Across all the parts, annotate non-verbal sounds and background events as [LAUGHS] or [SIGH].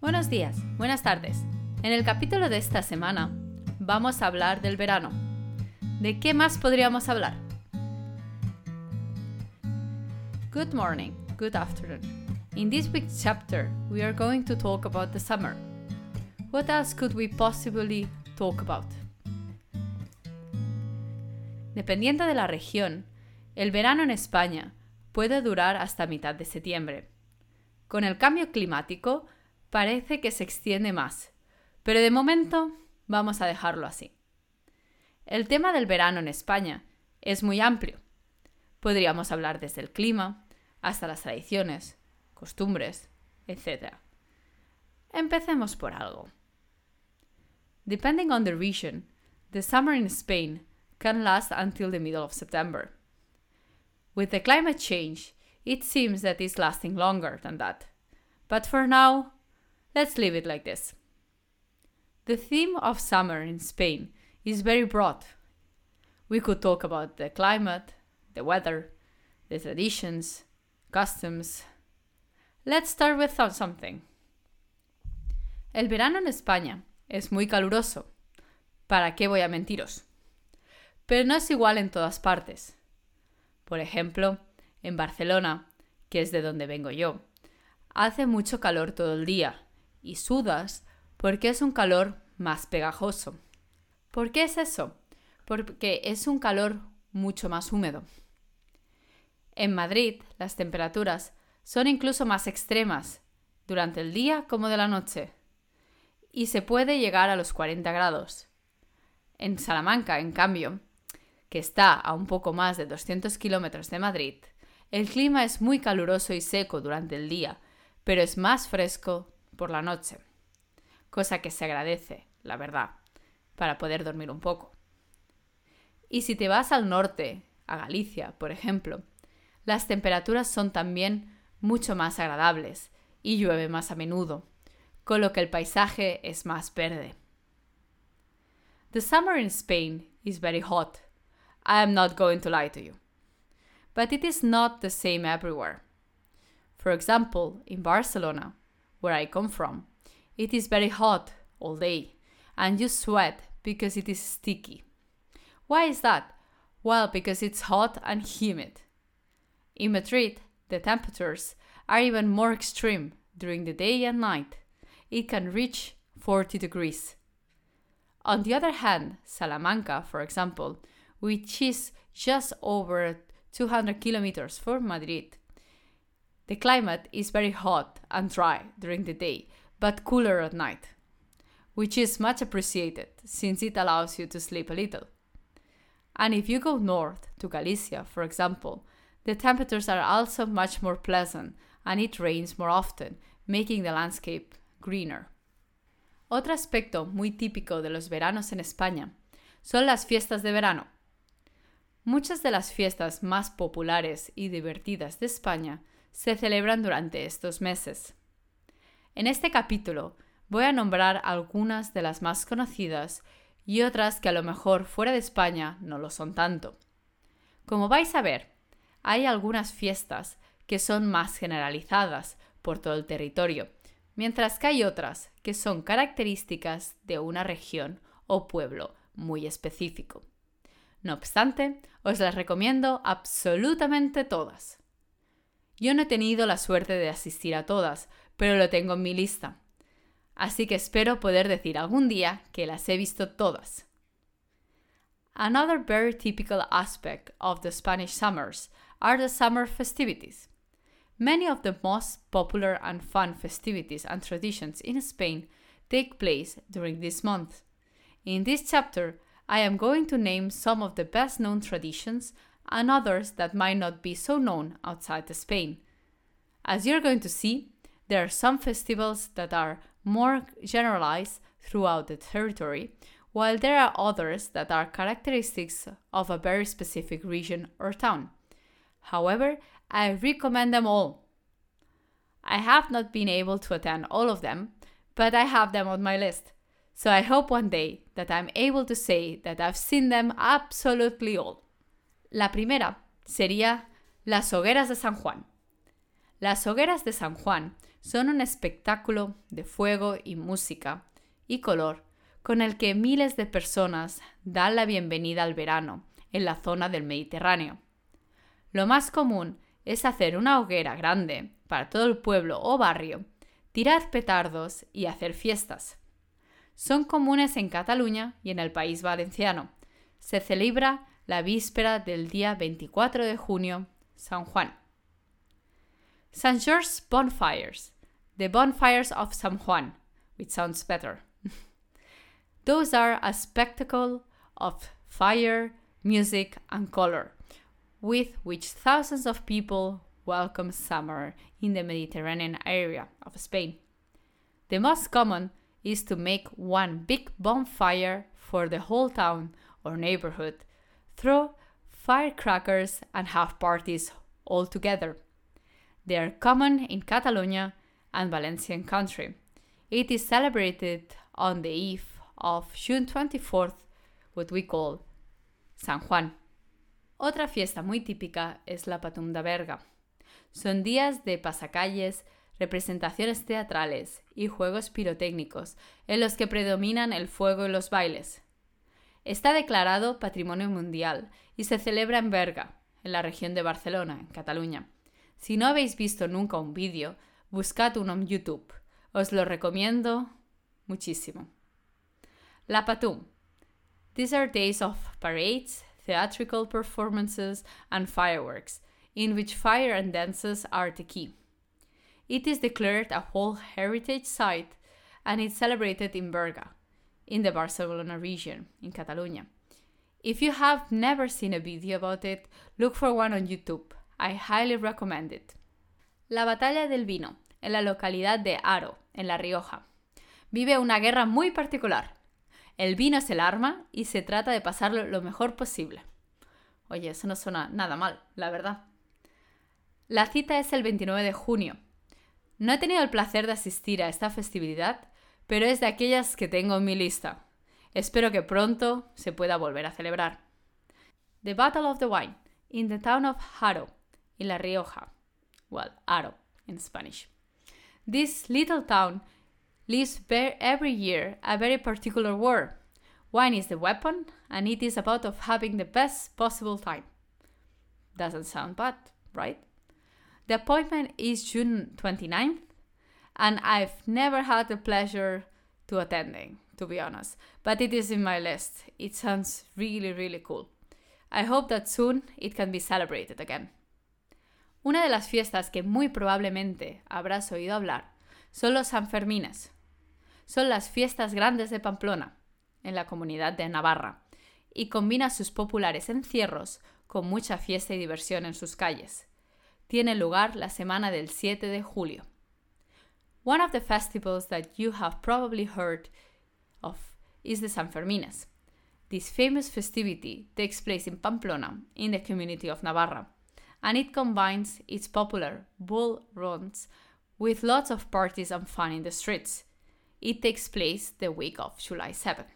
Buenos días, buenas tardes. En el capítulo de esta semana vamos a hablar del verano. ¿De qué más podríamos hablar? Good morning, good afternoon. In this week's chapter, we are going to talk about the summer. What else could we possibly talk about? Dependiendo de la región, el verano en España puede durar hasta mitad de septiembre. Con el cambio climático, parece que se extiende más, pero de momento vamos a dejarlo así. El tema del verano en España es muy amplio. Podríamos hablar desde el clima hasta las tradiciones, costumbres, etc. Empecemos por algo. Depending on the region, the summer in Spain can last until the middle of September. With the climate change, it seems that it's lasting longer than that. But for now, let's leave it like this. The theme of summer in Spain is very broad. We could talk about the climate, the weather, the traditions, customs. Let's start with something. El verano en España es muy caluroso. ¿Para qué voy a mentiros? Pero no es igual en todas partes. Por ejemplo, en Barcelona, que es de donde vengo yo, hace mucho calor todo el día y sudas porque es un calor más pegajoso. ¿Por qué es eso? Porque es un calor mucho más húmedo. En Madrid las temperaturas son incluso más extremas, durante el día como de la noche, y se puede llegar a los 40 grados. En Salamanca, en cambio, que está a un poco más de 200 kilómetros de Madrid, el clima es muy caluroso y seco durante el día, pero es más fresco por la noche cosa que se agradece, la verdad, para poder dormir un poco. Y si te vas al norte, a Galicia, por ejemplo, las temperaturas son también mucho más agradables y llueve más a menudo, con lo que el paisaje es más verde. The summer in Spain is very hot. I am not going to lie to you. But it is not the same everywhere. For example, in Barcelona, where I come from, it is very hot all day, and you sweat because it is sticky. Why is that? Well, because it's hot and humid. In Madrid, the temperatures are even more extreme during the day and night. It can reach 40 degrees. On the other hand, Salamanca, for example, which is just over 200 kilometers from Madrid, the climate is very hot and dry during the day but cooler at night, which is much appreciated since it allows you to sleep a little. And if you go north to Galicia, for example, the temperatures are also much more pleasant and it rains more often, making the landscape greener. Otro aspecto muy típico de los veranos en España son las fiestas de verano. Muchas de las fiestas más populares y divertidas de España se celebran durante estos meses. En este capítulo voy a nombrar algunas de las más conocidas y otras que a lo mejor fuera de España no lo son tanto. Como vais a ver, hay algunas fiestas que son más generalizadas por todo el territorio, mientras que hay otras que son características de una región o pueblo muy específico. No obstante, os las recomiendo absolutamente todas. Yo no he tenido la suerte de asistir a todas, pero lo tengo en mi lista. Así que espero poder decir algún día que las he visto todas. Another very typical aspect of the Spanish summers are the summer festivities. Many of the most popular and fun festivities and traditions in Spain take place during this month. In this chapter, I am going to name some of the best known traditions and others that might not be so known outside Spain. As you're going to see, there are some festivals that are more generalized throughout the territory, while there are others that are characteristics of a very specific region or town. However, I recommend them all. I have not been able to attend all of them, but I have them on my list. So I hope one day that I'm able to say that I've seen them absolutely all. La primera sería las hogueras de San Juan. Las hogueras de San Juan son un espectáculo de fuego y música y color con el que miles de personas dan la bienvenida al verano en la zona del Mediterráneo. Lo más común es hacer una hoguera grande para todo el pueblo o barrio, tirar petardos y hacer fiestas. Son comunes en Cataluña y en el país valenciano. Se celebra la víspera del día 24 de junio, San Juan. St. George's Bonfires, the Bonfires of San Juan, which sounds better. [LAUGHS] Those are a spectacle of fire, music, and color, with which thousands of people welcome summer in the Mediterranean area of Spain. The most common is to make one big bonfire for the whole town or neighborhood, throw firecrackers, and have parties all together. They are common in Catalonia and Valencian country. It is celebrated on the eve of June 24th, what we call San Juan. Otra fiesta muy típica es la Patum de Berga. Son días de pasacalles, representaciones teatrales y juegos pirotécnicos en los que predominan el fuego y los bailes. Está declarado Patrimonio Mundial y se celebra en Berga, en la región de Barcelona, en Cataluña. Si no habéis visto nunca un vídeo, buscad uno en YouTube. Os lo recomiendo muchísimo. La Patum. These are days of parades, theatrical performances, and fireworks, in which fire and dances are the key. It is declared a whole heritage site and it's celebrated in Berga, in the Barcelona region, in Catalonia. If you have never seen a video about it, look for one on YouTube. I highly recommend it. La batalla del vino, en la localidad de Aro, en La Rioja. Vive una guerra muy particular. El vino es el arma y se trata de pasarlo lo mejor posible. Oye, eso no suena nada mal, la verdad. La cita es el 29 de junio. No he tenido el placer de asistir a esta festividad, pero es de aquellas que tengo en mi lista. Espero que pronto se pueda volver a celebrar. The Battle of the Wine, in the town of Haro, in La Rioja. Well, Haro in Spanish. This little town lives every year a very particular war. Wine is the weapon, and it is about of having the best possible time. Doesn't sound bad, right? The appointment is June 29th, and I've never had the pleasure to attending, to be honest, but it is in my list. It sounds really, really cool. I hope that soon it can be celebrated again. Una de las fiestas que muy probablemente habrás oído hablar son los Sanfermines. Son las fiestas grandes de Pamplona, en la comunidad de Navarra, y combina sus populares encierros con mucha fiesta y diversión en sus calles tiene lugar la semana del 7 de julio. One of the festivals that you have probably heard of is the San Fermines. This famous festivity takes place in Pamplona, in the community of Navarra, and it combines its popular bull runs with lots of parties and fun in the streets. It takes place the week of July 7th.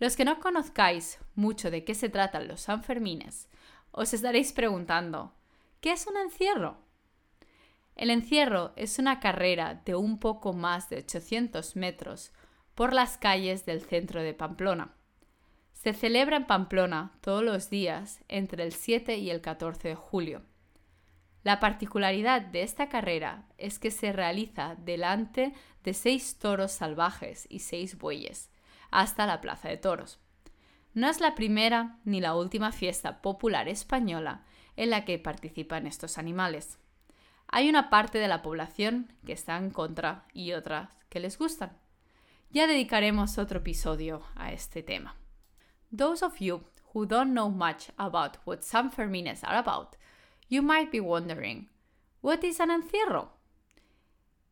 Los que no conozcáis mucho de qué se tratan los Sanfermines, os estaréis preguntando, ¿Qué es un encierro? El encierro es una carrera de un poco más de 800 metros por las calles del centro de Pamplona. Se celebra en Pamplona todos los días entre el 7 y el 14 de julio. La particularidad de esta carrera es que se realiza delante de seis toros salvajes y seis bueyes, hasta la Plaza de Toros. No es la primera ni la última fiesta popular española en la que participan estos animales. Hay una parte de la población que está en contra y otras que les gustan. Ya dedicaremos otro episodio a este tema. Those of you who don't know much about what San Fermines are about, you might be wondering, what is an encierro?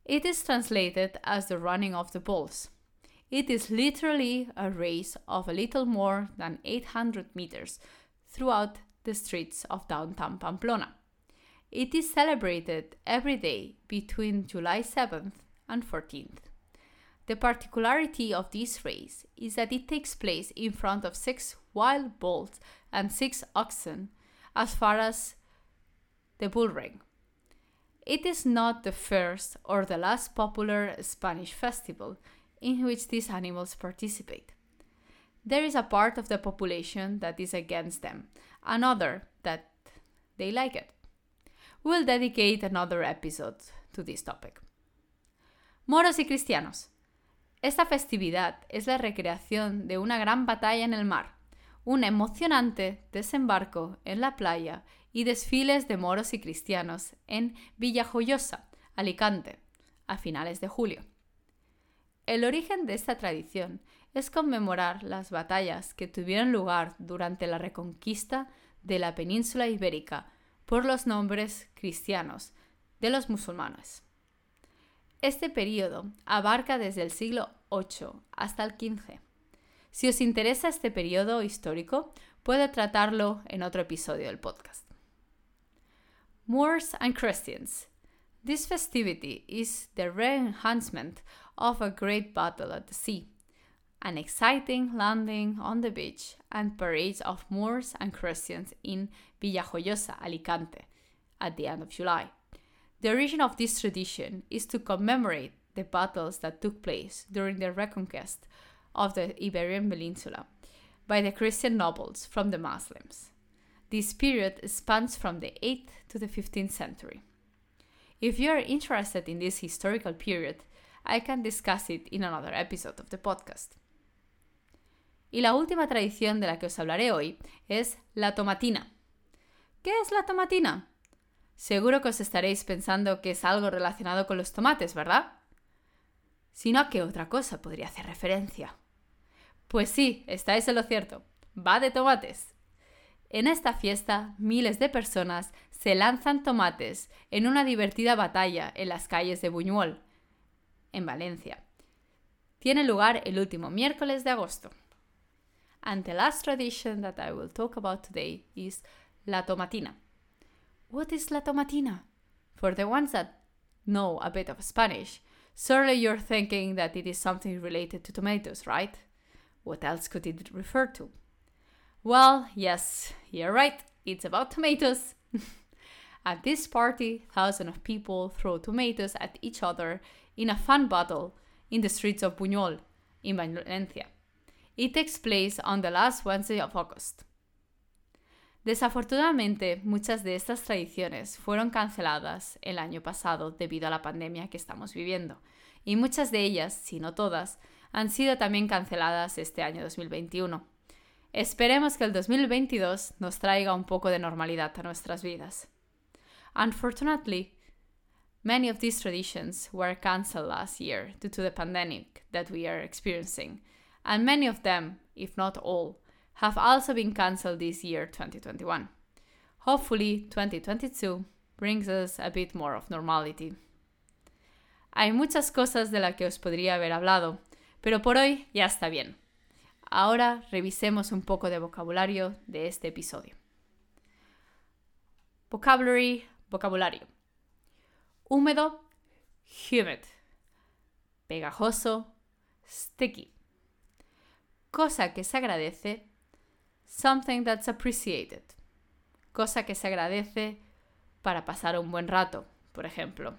It is translated as the running of the bulls. It is literally a race of a little more than 800 meters throughout the streets of downtown Pamplona. It is celebrated every day between July 7th and 14th. The particularity of this race is that it takes place in front of six wild bulls and six oxen as far as the bull ring. it is not the first or the last popular Spanish festival in which these animals participate. There is a part of the population that is against them, another that they like it. We'll dedicate another episode to this topic. Moros y cristianos. Esta festividad es la recreación de una gran batalla en el mar, un emocionante desembarco en la playa y desfiles de moros y cristianos en Villajoyosa, Alicante, a finales de julio. El origen de esta tradición es conmemorar las batallas que tuvieron lugar durante la reconquista de la península ibérica por los nombres cristianos de los musulmanes. Este periodo abarca desde el siglo VIII hasta el XV. Si os interesa este periodo histórico, puedo tratarlo en otro episodio del podcast. Moors and Christians. This festivity is the re-enhancement of a great battle at the sea, an exciting landing on the beach and parades of Moors and Christians in Villajoyosa, Alicante, at the end of July. The origin of this tradition is to commemorate the battles that took place during the reconquest of the Iberian Peninsula by the Christian nobles from the Muslims. This period spans from the 8th to the 15th century. If you are interested in this historical period, I can discuss it in another episode of the podcast. Y la última tradición de la que os hablaré hoy es la tomatina. ¿Qué es la tomatina? Seguro que os estaréis pensando que es algo relacionado con los tomates, ¿verdad? Si no, ¿a qué otra cosa podría hacer referencia? Pues sí, estáis en lo cierto. Va de tomates. En esta fiesta, miles de personas se lanzan tomates en una divertida batalla en las calles de Buñuel, en Valencia. Tiene lugar el último miércoles de agosto. And the last tradition that I will talk about today is la tomatina. What is la tomatina? For the ones that know a bit of Spanish, surely you're thinking that it is something related to tomatoes, right? What else could it refer to? Well, yes, you're right, it's about tomatoes. [LAUGHS] at this party, thousands of people throw tomatoes at each other in a fun battle in the streets of Buñol, in Valencia. It takes place on the last Wednesday of August. Desafortunadamente, muchas de estas tradiciones fueron canceladas el año pasado debido a la pandemia que estamos viviendo, y muchas de ellas, si no todas, han sido también canceladas este año 2021. Esperemos que el 2022 nos traiga un poco de normalidad a nuestras vidas. Unfortunately, many of these traditions were cancelled last year due to the pandemic that we are experiencing, and many of them, if not all, have also been cancelled this year 2021. Hopefully 2022 brings us a bit more of normality. Hay muchas cosas de las que os podría haber hablado, pero por hoy ya está bien. Ahora revisemos un poco de vocabulario de este episodio. Vocabulary, vocabulario. Húmedo, humid. Pegajoso, sticky. Cosa que se agradece, Something that's appreciated. Cosa que se agradece para pasar un buen rato, por ejemplo.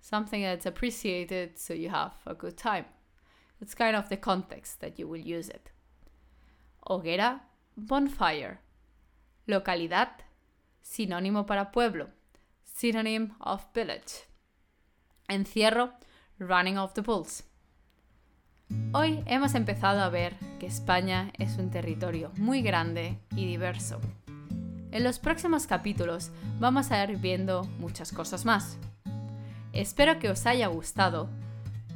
Something that's appreciated so you have a good time. It's kind of the context that you will use it. Hoguera, bonfire. Localidad, sinónimo para pueblo. Synonym of village. Encierro, running of the bulls. Hoy hemos empezado a ver que España es un territorio muy grande y diverso. En los próximos capítulos vamos a ir viendo muchas cosas más. Espero que os haya gustado.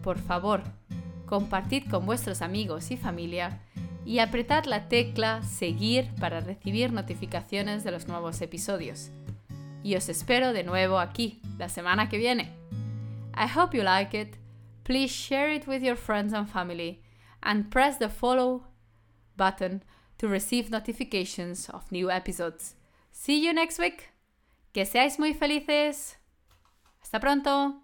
Por favor, compartid con vuestros amigos y familia y apretad la tecla seguir para recibir notificaciones de los nuevos episodios. Y os espero de nuevo aquí la semana que viene. I hope you like it please share it with your friends and family and press the follow button to receive notifications of new episodes. See you next week. Que seáis muy felices. Hasta pronto.